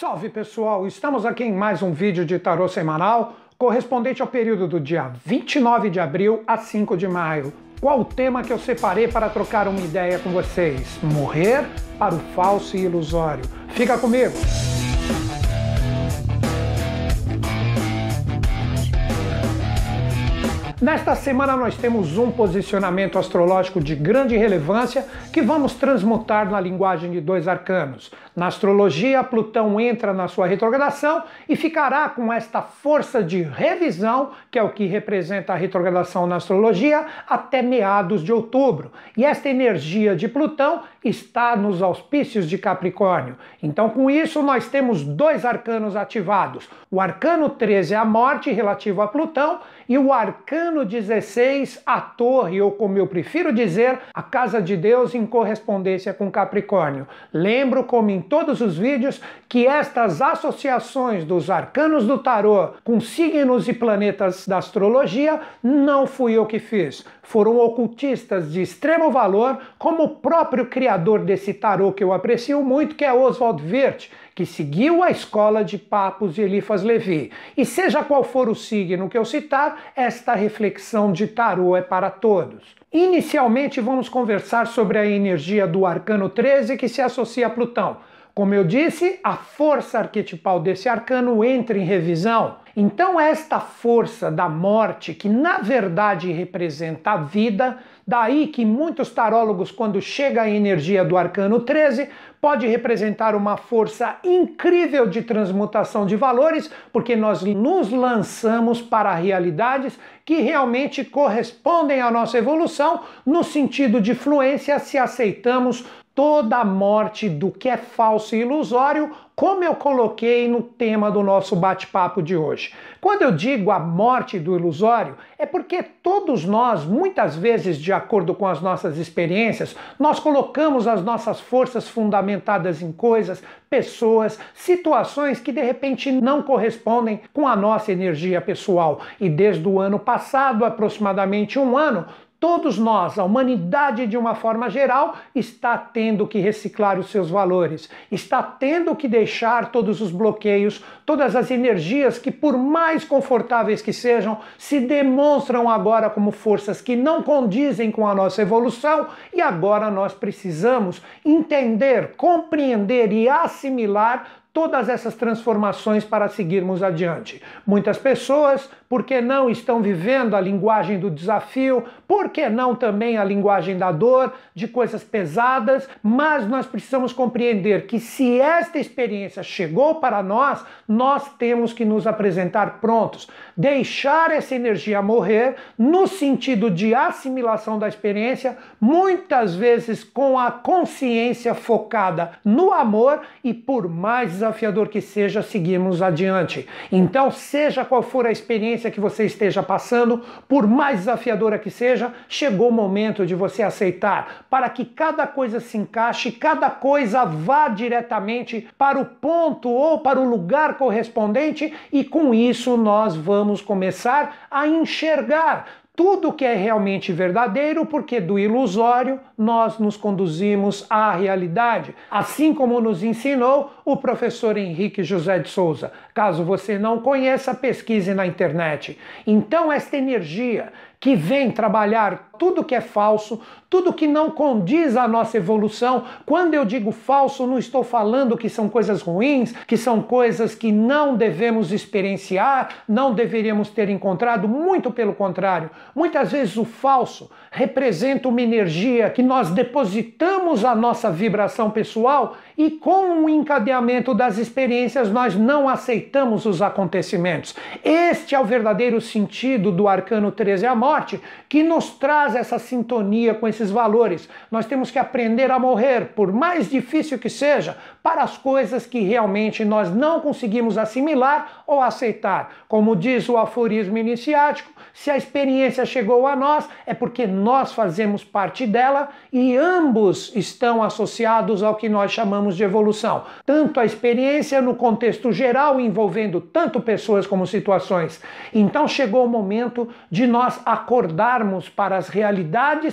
Salve pessoal, estamos aqui em mais um vídeo de tarô semanal correspondente ao período do dia 29 de abril a 5 de maio. Qual o tema que eu separei para trocar uma ideia com vocês? Morrer para o falso e ilusório. Fica comigo! Nesta semana nós temos um posicionamento astrológico de grande relevância que vamos transmutar na linguagem de dois arcanos. Na astrologia, Plutão entra na sua retrogradação e ficará com esta força de revisão, que é o que representa a retrogradação na astrologia, até meados de outubro. E esta energia de Plutão está nos auspícios de Capricórnio. Então, com isso, nós temos dois arcanos ativados. O arcano 13 é a morte relativo a Plutão e o arcano 16, a torre, ou como eu prefiro dizer, a casa de Deus em correspondência com Capricórnio. Lembro, como em todos os vídeos, que estas associações dos arcanos do tarô com signos e planetas da astrologia não fui eu que fiz. Foram ocultistas de extremo valor, como o próprio criador desse tarô que eu aprecio muito, que é Oswald Wirth, que seguiu a escola de Papos e Elifas Levi. E seja qual for o signo que eu citar, esta reflexão de tarô é para todos. Inicialmente vamos conversar sobre a energia do arcano 13 que se associa a Plutão. Como eu disse, a força arquetipal desse arcano entra em revisão. Então, esta força da morte, que na verdade representa a vida, daí que muitos tarólogos, quando chega a energia do arcano 13, pode representar uma força incrível de transmutação de valores, porque nós nos lançamos para realidades que realmente correspondem à nossa evolução, no sentido de fluência, se aceitamos toda a morte do que é falso e ilusório, como eu coloquei no tema do nosso bate-papo de hoje. Quando eu digo a morte do ilusório, é porque todos nós, muitas vezes, de acordo com as nossas experiências, nós colocamos as nossas forças fundamentadas em coisas, pessoas, situações que de repente não correspondem com a nossa energia pessoal. E desde o ano passado, aproximadamente um ano, Todos nós, a humanidade de uma forma geral, está tendo que reciclar os seus valores, está tendo que deixar todos os bloqueios, todas as energias que, por mais confortáveis que sejam, se demonstram agora como forças que não condizem com a nossa evolução e agora nós precisamos entender, compreender e assimilar todas essas transformações para seguirmos adiante. Muitas pessoas, por que não estão vivendo a linguagem do desafio, por que não também a linguagem da dor, de coisas pesadas, mas nós precisamos compreender que se esta experiência chegou para nós, nós temos que nos apresentar prontos, deixar essa energia morrer no sentido de assimilação da experiência, muitas vezes com a consciência focada no amor e por mais desafiador que seja, seguirmos adiante. Então, seja qual for a experiência que você esteja passando, por mais desafiadora que seja, chegou o momento de você aceitar, para que cada coisa se encaixe, cada coisa vá diretamente para o ponto ou para o lugar correspondente, e com isso nós vamos começar a enxergar tudo que é realmente verdadeiro, porque do ilusório nós nos conduzimos à realidade, assim como nos ensinou o professor Henrique José de Souza. Caso você não conheça, pesquise na internet. Então, esta energia que vem trabalhar tudo que é falso, tudo que não condiz à nossa evolução. Quando eu digo falso, não estou falando que são coisas ruins, que são coisas que não devemos experienciar, não deveríamos ter encontrado, muito pelo contrário. Muitas vezes o falso representa uma energia que nós depositamos a nossa vibração pessoal e com o encadeamento das experiências nós não aceitamos os acontecimentos. Este é o verdadeiro sentido do arcano 13 a morte, que nos traz faz essa sintonia com esses valores. Nós temos que aprender a morrer, por mais difícil que seja, para as coisas que realmente nós não conseguimos assimilar ou aceitar. Como diz o aforismo iniciático, se a experiência chegou a nós, é porque nós fazemos parte dela e ambos estão associados ao que nós chamamos de evolução. Tanto a experiência no contexto geral, envolvendo tanto pessoas como situações. Então chegou o momento de nós acordarmos para as realidades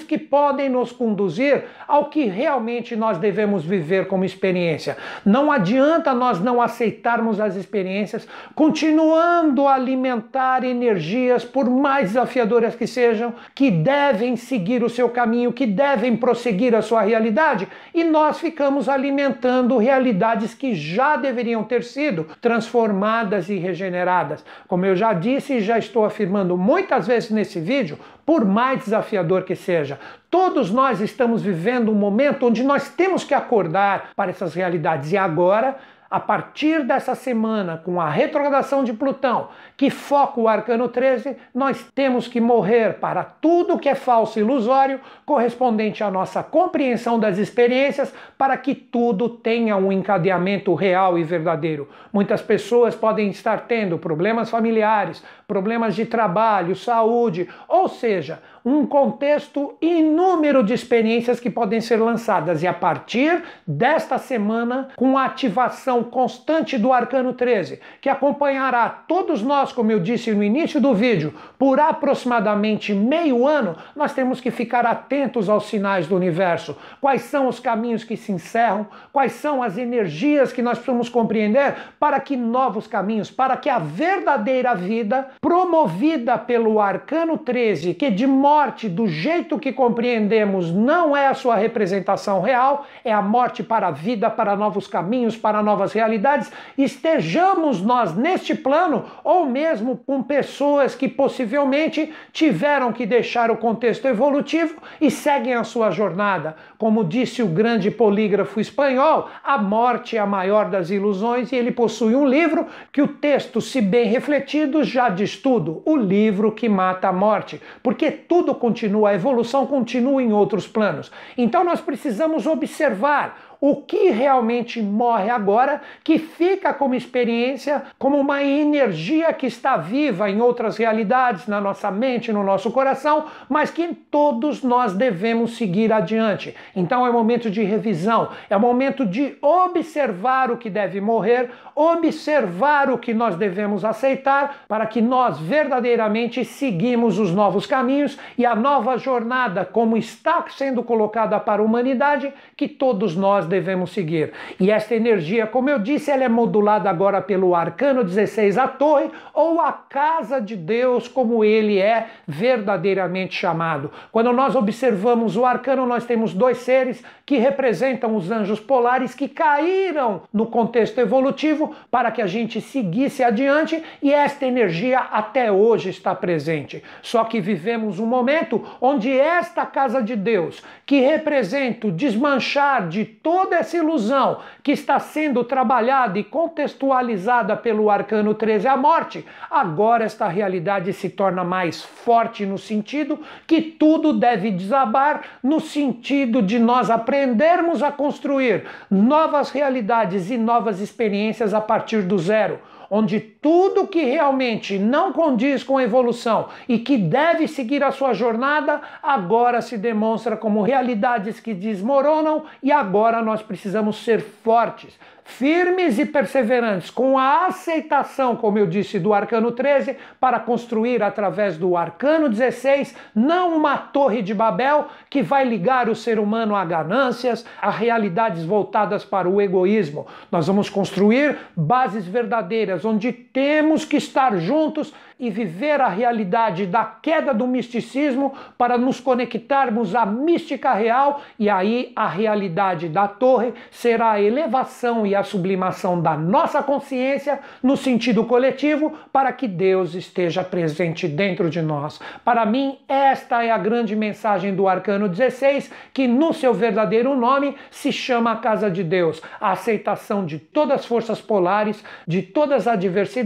que podem nos conduzir ao que realmente nós devemos viver como experiência. Não adianta nós não aceitarmos as experiências, continuando a alimentar energias, por mais desafiadoras que sejam, que devem seguir o seu caminho, que devem prosseguir a sua realidade, e nós ficamos alimentando realidades que já deveriam ter sido transformadas e regeneradas. Como eu já disse e já estou afirmando muitas vezes nesse vídeo, por mais desafiador que seja, todos nós estamos vivendo um momento onde nós temos que acordar para essas realidades e agora a partir dessa semana, com a retrogradação de Plutão, que foca o arcano 13, nós temos que morrer para tudo que é falso e ilusório, correspondente à nossa compreensão das experiências, para que tudo tenha um encadeamento real e verdadeiro. Muitas pessoas podem estar tendo problemas familiares, problemas de trabalho, saúde, ou seja, um contexto inúmero de experiências que podem ser lançadas. E a partir desta semana, com a ativação constante do Arcano 13, que acompanhará todos nós, como eu disse no início do vídeo, por aproximadamente meio ano, nós temos que ficar atentos aos sinais do universo. Quais são os caminhos que se encerram, quais são as energias que nós precisamos compreender para que novos caminhos, para que a verdadeira vida, promovida pelo Arcano 13, que de morte, do jeito que compreendemos, não é a sua representação real, é a morte para a vida, para novos caminhos, para novas realidades. Estejamos nós neste plano, ou mesmo com pessoas que possivelmente tiveram que deixar o contexto evolutivo e seguem a sua jornada. Como disse o grande polígrafo espanhol, a morte é a maior das ilusões e ele possui um livro que o texto, se bem refletido, já diz tudo: o livro que mata a morte. Porque tudo tudo continua, a evolução continua em outros planos. Então nós precisamos observar o que realmente morre agora, que fica como experiência, como uma energia que está viva em outras realidades, na nossa mente, no nosso coração, mas que todos nós devemos seguir adiante. Então é momento de revisão, é momento de observar o que deve morrer, observar o que nós devemos aceitar, para que nós verdadeiramente seguimos os novos caminhos e a nova jornada, como está sendo colocada para a humanidade, que todos nós devemos seguir. E esta energia, como eu disse, ela é modulada agora pelo arcano 16, a torre, ou a casa de Deus, como ele é verdadeiramente chamado. Quando nós observamos o arcano, nós temos dois seres que representam os anjos polares que caíram no contexto evolutivo para que a gente seguisse adiante e esta energia até hoje está presente. Só que vivemos um momento onde esta casa de Deus, que representa o desmanchar de todo toda essa ilusão que está sendo trabalhada e contextualizada pelo arcano 13, a morte, agora esta realidade se torna mais forte no sentido que tudo deve desabar, no sentido de nós aprendermos a construir novas realidades e novas experiências a partir do zero onde tudo que realmente não condiz com a evolução e que deve seguir a sua jornada, agora se demonstra como realidades que desmoronam e agora nós precisamos ser fortes, firmes e perseverantes, com a aceitação, como eu disse, do arcano 13, para construir através do arcano 16, não uma torre de Babel que vai ligar o ser humano a ganâncias, a realidades voltadas para o egoísmo. Nós vamos construir bases verdadeiras, onde temos que estar juntos e viver a realidade da queda do misticismo para nos conectarmos à mística real e aí a realidade da torre será a elevação e a sublimação da nossa consciência no sentido coletivo para que Deus esteja presente dentro de nós. Para mim, esta é a grande mensagem do arcano 16, que no seu verdadeiro nome se chama a casa de Deus, a aceitação de todas as forças polares, de todas as adversidades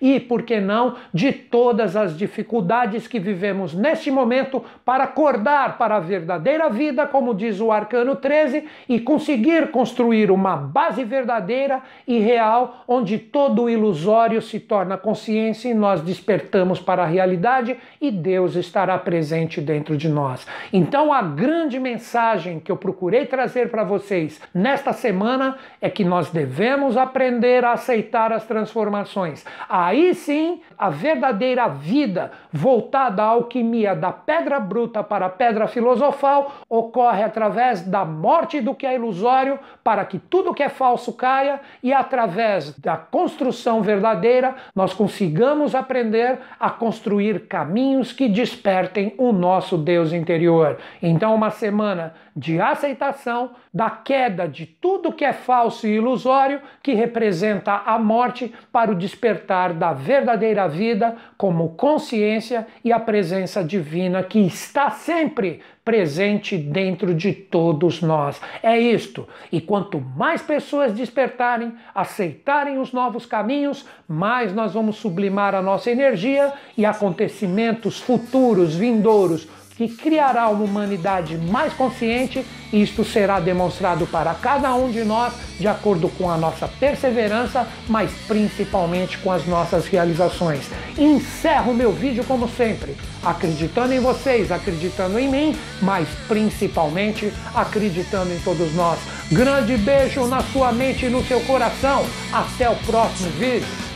e, por que não, de todas as dificuldades que vivemos neste momento para acordar para a verdadeira vida, como diz o arcano 13, e conseguir construir uma base verdadeira e real, onde todo o ilusório se torna consciência e nós despertamos para a realidade e Deus estará presente dentro de nós. Então, a grande mensagem que eu procurei trazer para vocês nesta semana é que nós devemos aprender a aceitar as transformações. Aí sim, a verdadeira vida voltada à alquimia da pedra bruta para a pedra filosofal ocorre através da morte do que é ilusório para que tudo que é falso caia e através da construção verdadeira nós consigamos aprender a construir caminhos que despertem o nosso Deus interior. Então, uma semana de aceitação da queda de tudo que é falso e ilusório, que representa a morte, para o despertar da verdadeira vida como consciência e a presença divina que está sempre presente dentro de todos nós. É isto. E quanto mais pessoas despertarem, aceitarem os novos caminhos, mais nós vamos sublimar a nossa energia e acontecimentos futuros, vindouros, que criará uma humanidade mais consciente e isto será demonstrado para cada um de nós de acordo com a nossa perseverança, mas principalmente com as nossas realizações. Encerro meu vídeo como sempre, acreditando em vocês, acreditando em mim, mas principalmente acreditando em todos nós. Grande beijo na sua mente e no seu coração. Até o próximo vídeo.